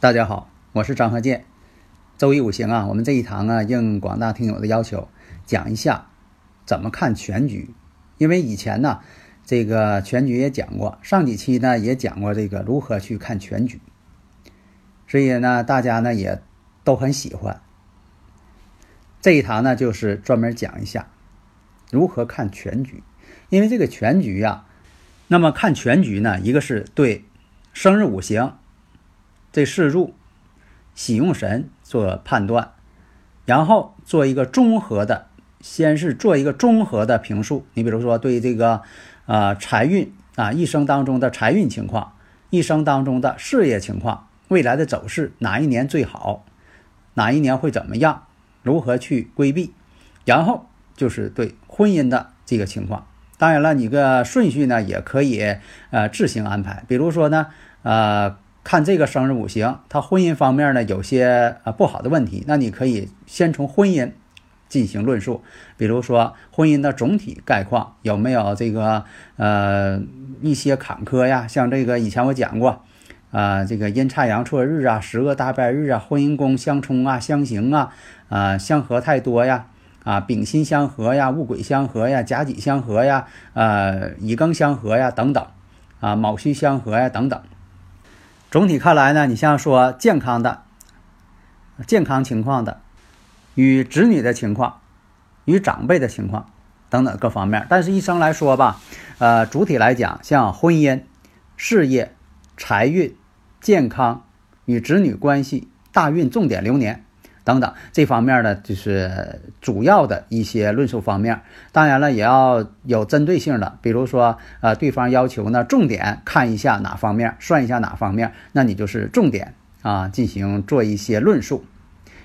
大家好，我是张和建。周一五行啊，我们这一堂啊，应广大听友的要求，讲一下怎么看全局。因为以前呢，这个全局也讲过，上几期呢也讲过这个如何去看全局，所以呢，大家呢也都很喜欢。这一堂呢，就是专门讲一下如何看全局。因为这个全局呀、那么看全局呢，一个是对生日五行。这四柱喜用神做判断，然后做一个综合的，先是做一个综合的评述。你比如说对这个呃财运啊，一生当中的财运情况，一生当中的事业情况，未来的走势哪一年最好，哪一年会怎么样，如何去规避，然后就是对婚姻的这个情况。当然了，你个顺序呢也可以呃自行安排，比如说呢呃。看这个生日五行，他婚姻方面呢有些呃不好的问题，那你可以先从婚姻进行论述，比如说婚姻的总体概况有没有这个呃一些坎坷呀？像这个以前我讲过，啊这个阴差阳错日啊、十个大败日啊、婚姻宫相冲啊、相刑啊、啊相合太多呀、啊丙辛相合呀、戊癸相合呀、甲己相合呀、呃乙庚相合呀等等，啊卯戌相合呀等等。总体看来呢，你像说健康的、健康情况的，与子女的情况，与长辈的情况等等各方面。但是，一生来说吧，呃，主体来讲，像婚姻、事业、财运、健康与子女关系、大运、重点流年等等这方面呢，就是主要的一些论述方面。当然了，也要有针对性的，比如说，呃，对方要求呢，重点看一下哪方面，算一下哪方面，那你就是重点啊，进行做一些论述。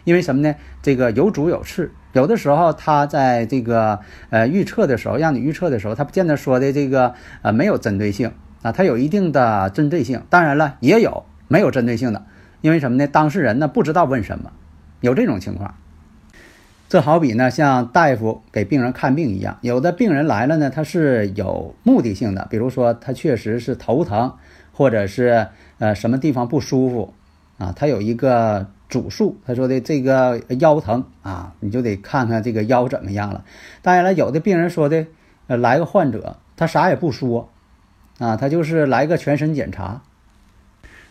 因为什么呢？这个有主有次，有的时候他在这个呃预测的时候，让你预测的时候，他不见得说的这个呃没有针对性啊，它有一定的针对性。当然了，也有没有针对性的，因为什么呢？当事人呢不知道问什么，有这种情况。这好比呢，像大夫给病人看病一样，有的病人来了呢，他是有目的性的，比如说他确实是头疼，或者是呃什么地方不舒服啊，他有一个主诉，他说的这个腰疼啊，你就得看看这个腰怎么样了。当然了，有的病人说的，呃，来个患者，他啥也不说啊，他就是来个全身检查。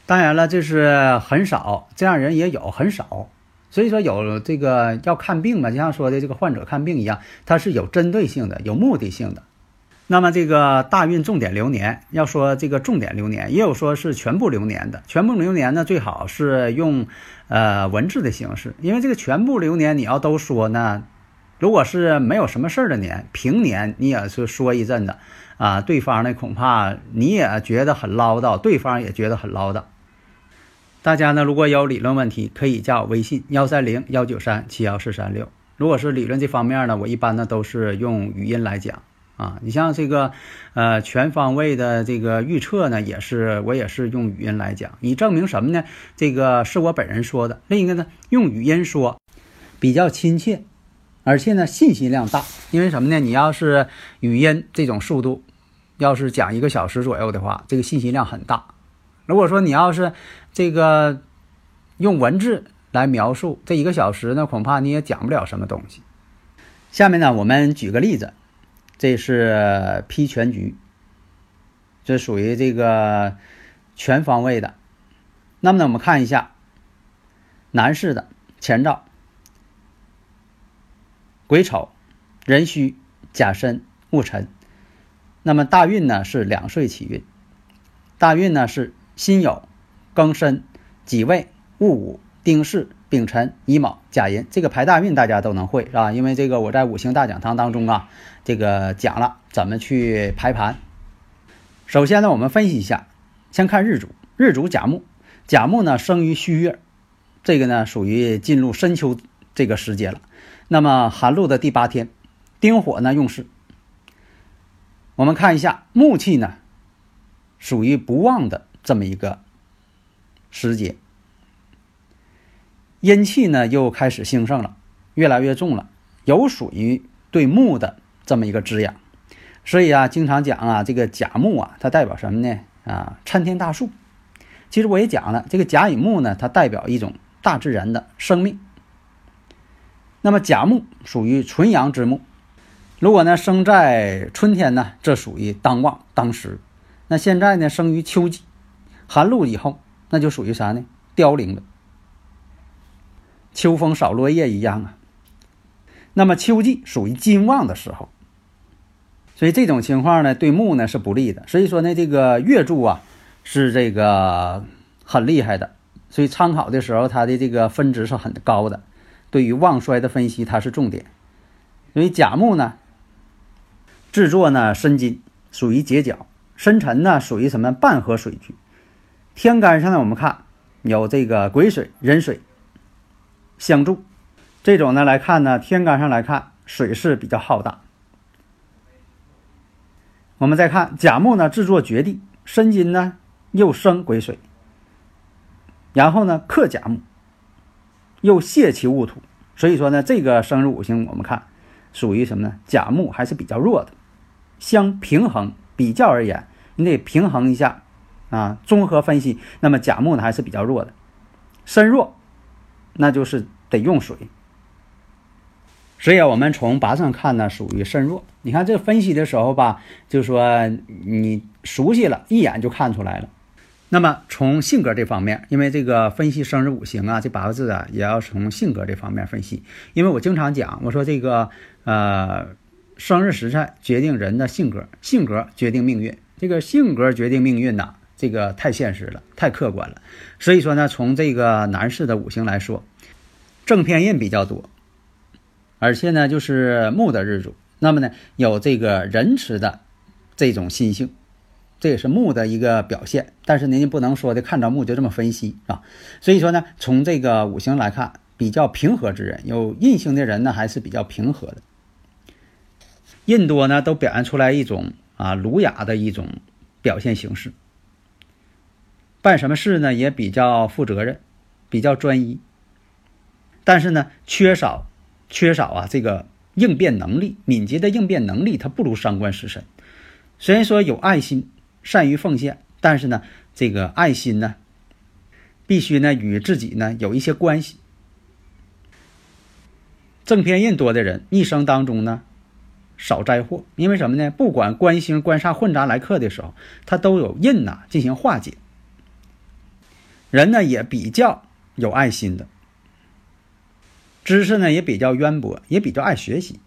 当然了，这是很少，这样人也有很少。所以说有这个要看病嘛，就像说的这个患者看病一样，它是有针对性的、有目的性的。那么这个大运重点流年，要说这个重点流年，也有说是全部流年的。全部流年呢，最好是用呃文字的形式，因为这个全部流年你要都说呢，如果是没有什么事儿的年，平年你也是说一阵子啊，对方呢恐怕你也觉得很唠叨，对方也觉得很唠叨。大家呢，如果有理论问题，可以加我微信幺三零幺九三七幺四三六。如果是理论这方面呢，我一般呢都是用语音来讲啊。你像这个呃全方位的这个预测呢，也是我也是用语音来讲，以证明什么呢？这个是我本人说的。另一个呢，用语音说比较亲切，而且呢信息量大。因为什么呢？你要是语音这种速度，要是讲一个小时左右的话，这个信息量很大。如果说你要是这个用文字来描述这一个小时呢，恐怕你也讲不了什么东西。下面呢，我们举个例子，这是批全局，这属于这个全方位的。那么呢，我们看一下男士的前兆：癸丑、壬戌、甲申、戊辰。那么大运呢是两岁起运，大运呢是辛酉、庚申、己未、戊午、丁巳、丙辰、乙卯、甲寅，这个排大运大家都能会是吧？因为这个我在五行大讲堂当中啊，这个讲了怎么去排盘。首先呢，我们分析一下，先看日主，日主甲木，甲木呢生于戌月，这个呢属于进入深秋这个时节了。那么寒露的第八天，丁火呢用事。我们看一下木气呢，属于不旺的这么一个时节。阴气呢又开始兴盛了，越来越重了，有属于对木的这么一个滋养，所以啊，经常讲啊，这个甲木啊，它代表什么呢？啊，参天大树。其实我也讲了，这个甲乙木呢，它代表一种大自然的生命。那么甲木属于纯阳之木，如果呢生在春天呢，这属于当旺当时。那现在呢生于秋季，寒露以后，那就属于啥呢？凋零了。秋风扫落叶一样啊。那么秋季属于金旺的时候，所以这种情况呢，对木呢是不利的。所以说呢，这个月柱啊是这个很厉害的，所以参考的时候它的这个分值是很高的。对于旺衰的分析，它是重点。因为甲木呢，制作呢申金，属于结角；申辰呢属于什么半合水局。天干上呢，我们看有这个癸水、壬水。相助，这种呢来看呢，天干上来看水势比较浩大。我们再看甲木呢，制作绝地，申金呢又生癸水，然后呢克甲木，又泄其戊土，所以说呢，这个生日五行我们看属于什么呢？甲木还是比较弱的，相平衡比较而言，你得平衡一下啊，综合分析，那么甲木呢还是比较弱的，身弱。那就是得用水，所以，我们从八字上看呢，属于肾弱。你看这分析的时候吧，就说你熟悉了，一眼就看出来了。那么从性格这方面，因为这个分析生日五行啊，这八个字啊，也要从性格这方面分析。因为我经常讲，我说这个呃，生日时辰决定人的性格，性格决定命运，这个性格决定命运呐。这个太现实了，太客观了。所以说呢，从这个男士的五行来说，正偏印比较多，而且呢，就是木的日主，那么呢，有这个仁慈的这种心性，这也是木的一个表现。但是您不能说的看着木就这么分析啊。所以说呢，从这个五行来看，比较平和之人，有印星的人呢，还是比较平和的。印多呢，都表现出来一种啊儒雅的一种表现形式。办什么事呢也比较负责任，比较专一，但是呢缺少缺少啊这个应变能力，敏捷的应变能力，他不如伤官食神。虽然说有爱心，善于奉献，但是呢这个爱心呢必须呢与自己呢有一些关系。正偏印多的人一生当中呢少灾祸，因为什么呢？不管官星官煞混杂来客的时候，他都有印呐进行化解。人呢也比较有爱心的，知识呢也比较渊博，也比较爱学习。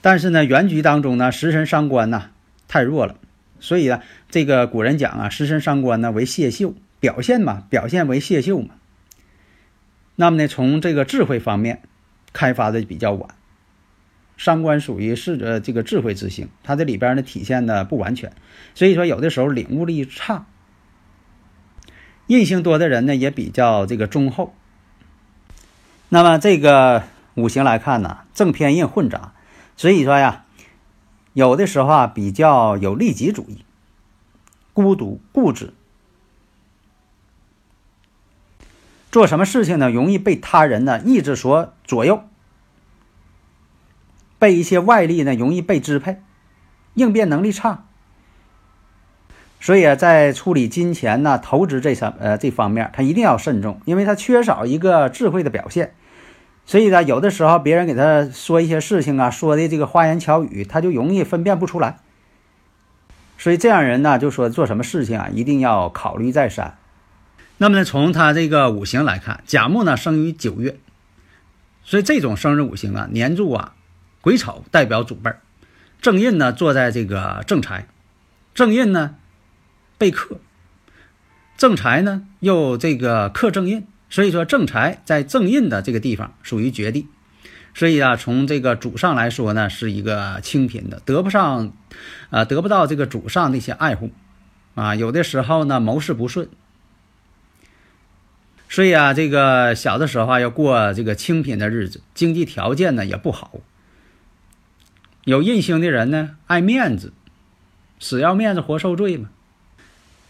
但是呢，原局当中呢，食神伤官呢太弱了，所以呢，这个古人讲啊，食神伤官呢为泄秀，表现嘛，表现为泄秀嘛。那么呢，从这个智慧方面开发的比较晚，伤官属于是呃这个智慧之星，它这里边呢体现的不完全，所以说有的时候领悟力差。印星多的人呢，也比较这个忠厚。那么这个五行来看呢，正偏印混杂，所以说呀，有的时候啊，比较有利己主义，孤独固执，做什么事情呢，容易被他人的意志所左右，被一些外力呢，容易被支配，应变能力差。所以啊，在处理金钱呢、投资这上呃这方面，他一定要慎重，因为他缺少一个智慧的表现。所以呢，有的时候别人给他说一些事情啊，说的这个花言巧语，他就容易分辨不出来。所以这样人呢，就说做什么事情啊，一定要考虑再三。那么呢，从他这个五行来看，甲木呢生于九月，所以这种生日五行啊，年柱啊，癸丑代表祖辈儿正印呢坐在这个正财，正印呢。被克正财呢，又这个克正印，所以说正财在正印的这个地方属于绝地，所以啊，从这个主上来说呢，是一个清贫的，得不上，啊，得不到这个主上那些爱护，啊，有的时候呢谋事不顺，所以啊，这个小的时候啊要过这个清贫的日子，经济条件呢也不好。有印星的人呢爱面子，死要面子活受罪嘛。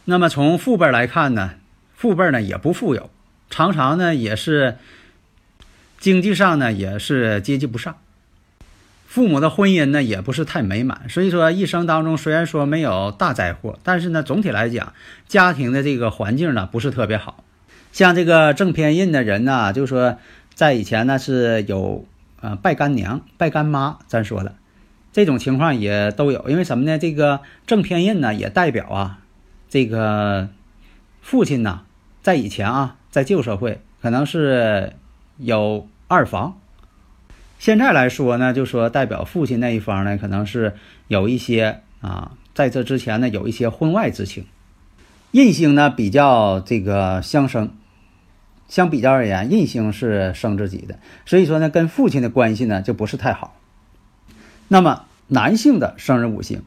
那么从父辈来看呢，父辈呢也不富有。常常呢也是经济上呢也是接济不上，父母的婚姻呢也不是太美满，所以说一生当中虽然说没有大灾祸，但是呢总体来讲家庭的这个环境呢不是特别好。像这个正偏印的人呢，就说在以前呢是有呃拜干娘、拜干妈，咱说了这种情况也都有，因为什么呢？这个正偏印呢也代表啊这个父亲呢在以前啊。在旧社会，可能是有二房。现在来说呢，就说代表父亲那一方呢，可能是有一些啊，在这之前呢，有一些婚外之情。印星呢比较这个相生，相比较而言，印星是生自己的，所以说呢，跟父亲的关系呢就不是太好。那么男性的生日五行，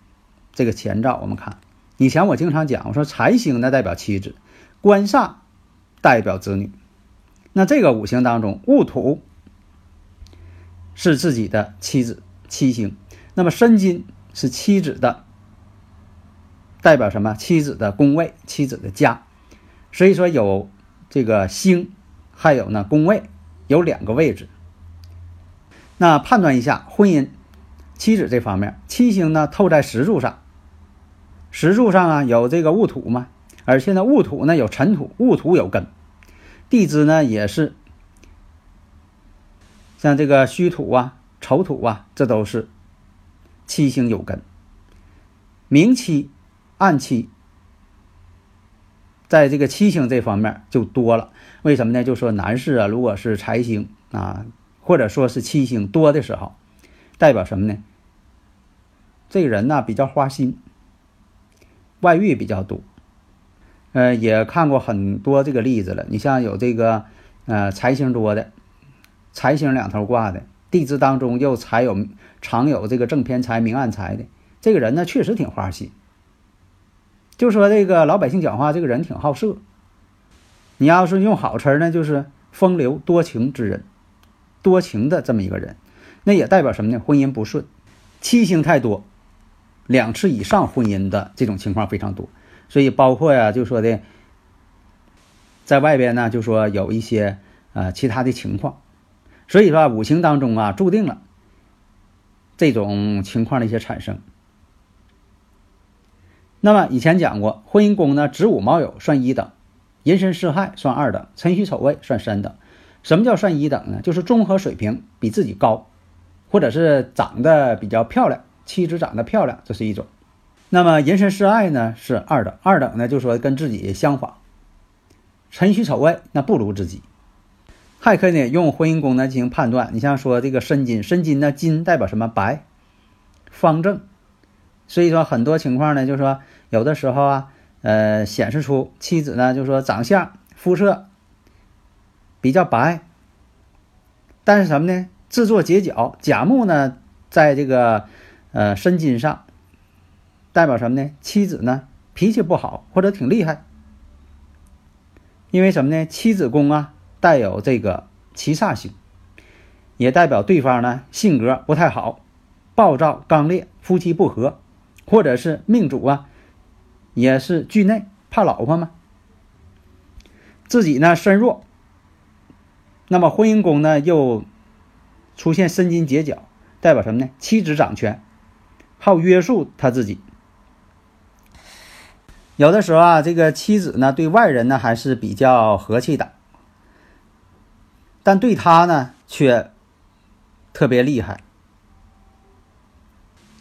这个前兆我们看，以前我经常讲，我说财星呢代表妻子，官煞。代表子女，那这个五行当中，戊土是自己的妻子七星，那么申金是妻子的，代表什么？妻子的宫位，妻子的家。所以说有这个星，还有呢宫位，有两个位置。那判断一下婚姻，妻子这方面，七星呢透在石柱上，石柱上啊有这个戊土嘛。而且呢，戊土呢有尘土，戊土有根，地支呢也是像这个戌土啊、丑土啊，这都是七星有根。明七、暗七，在这个七星这方面就多了。为什么呢？就说男士啊，如果是财星啊，或者说是七星多的时候，代表什么呢？这个人呢比较花心，外遇比较多。呃，也看过很多这个例子了。你像有这个，呃，财星多的，财星两头挂的，地支当中又财有常有这个正偏财、明暗财的，这个人呢确实挺花心。就说这个老百姓讲话，这个人挺好色。你要是用好词儿呢，就是风流多情之人，多情的这么一个人，那也代表什么呢？婚姻不顺，七星太多，两次以上婚姻的这种情况非常多。所以包括呀，就说的，在外边呢，就说有一些啊其他的情况，所以说五行当中啊注定了这种情况的一些产生。那么以前讲过，婚姻宫呢子午卯酉算一等，寅申巳亥算二等，辰戌丑未算三等。什么叫算一等呢？就是综合水平比自己高，或者是长得比较漂亮，妻子长得漂亮，这是一种。那么人身示爱呢是二等，二等呢就说跟自己相仿，辰戌丑未那不如自己，还可以呢用婚姻宫呢进行判断。你像说这个申金，申金呢金代表什么？白，方正，所以说很多情况呢就说有的时候啊，呃显示出妻子呢就说长相肤色比较白，但是什么呢？制作结角，甲木呢在这个呃申金上。代表什么呢？妻子呢脾气不好或者挺厉害，因为什么呢？妻子宫啊带有这个七煞星，也代表对方呢性格不太好，暴躁刚烈，夫妻不和，或者是命主啊也是惧内怕老婆嘛，自己呢身弱，那么婚姻宫呢又出现身金结角，代表什么呢？妻子掌权，好约束他自己。有的时候啊，这个妻子呢对外人呢还是比较和气的，但对他呢却特别厉害。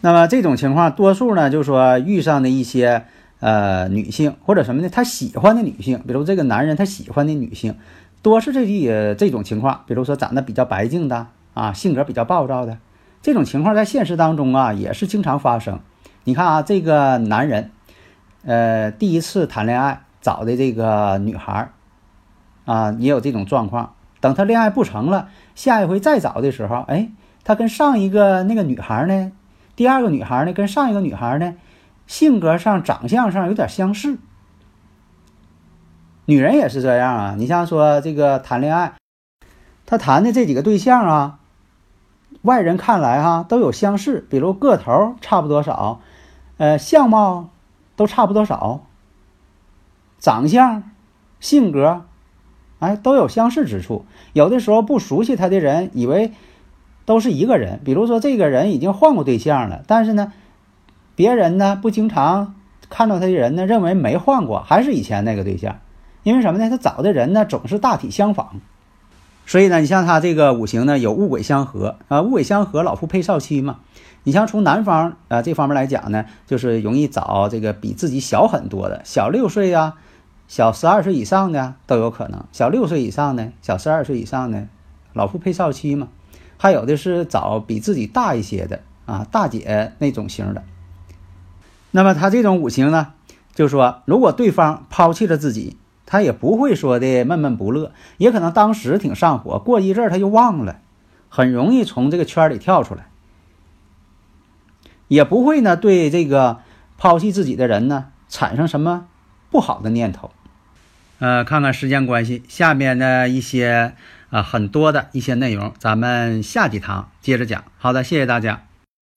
那么这种情况，多数呢就是说遇上的一些呃女性或者什么呢，他喜欢的女性，比如这个男人他喜欢的女性，多是这些这种情况。比如说长得比较白净的啊，性格比较暴躁的这种情况，在现实当中啊也是经常发生。你看啊，这个男人。呃，第一次谈恋爱找的这个女孩啊，也有这种状况。等他恋爱不成了，下一回再找的时候，哎，他跟上一个那个女孩呢，第二个女孩呢，跟上一个女孩呢，性格上、长相上有点相似。女人也是这样啊，你像说这个谈恋爱，他谈的这几个对象啊，外人看来哈都有相似，比如个头差不多少，呃，相貌都差不多少，长相、性格。哎，都有相似之处。有的时候不熟悉他的人，以为都是一个人。比如说，这个人已经换过对象了，但是呢，别人呢不经常看到他的人呢，认为没换过，还是以前那个对象。因为什么呢？他找的人呢总是大体相仿。所以呢，你像他这个五行呢有戊癸相合啊，戊癸相合，老夫配少妻嘛。你像从男方啊这方面来讲呢，就是容易找这个比自己小很多的，小六岁呀。小十二岁以上的都有可能，小六岁以上的，小十二岁以上的，老夫配少妻嘛。还有的是找比自己大一些的啊，大姐那种型的。那么他这种五行呢，就是说如果对方抛弃了自己，他也不会说的闷闷不乐，也可能当时挺上火，过一阵他就忘了，很容易从这个圈里跳出来，也不会呢对这个抛弃自己的人呢产生什么不好的念头。呃，看看时间关系，下面的一些啊很多的一些内容，咱们下几堂接着讲。好的，谢谢大家。